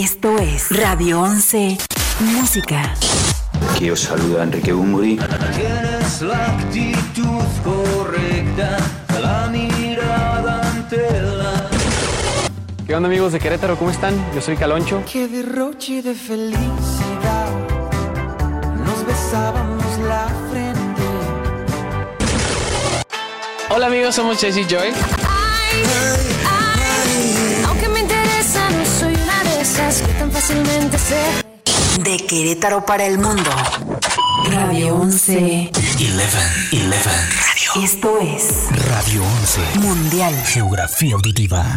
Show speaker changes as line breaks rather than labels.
Esto es Radio 11 Música.
Aquí os saluda Enrique Bumburi.
Tienes la actitud correcta, la mirada ante la...
¿Qué onda amigos de Querétaro? ¿Cómo están? Yo soy Caloncho.
Qué derroche de felicidad. Nos besábamos la frente.
Hola amigos, somos Jesse Joy.
Ay, ay, esas que tan fácilmente se.
De Querétaro para el mundo. Radio 11.
11, 11. Radio.
Esto es
Radio 11.
Mundial.
Geografía auditiva.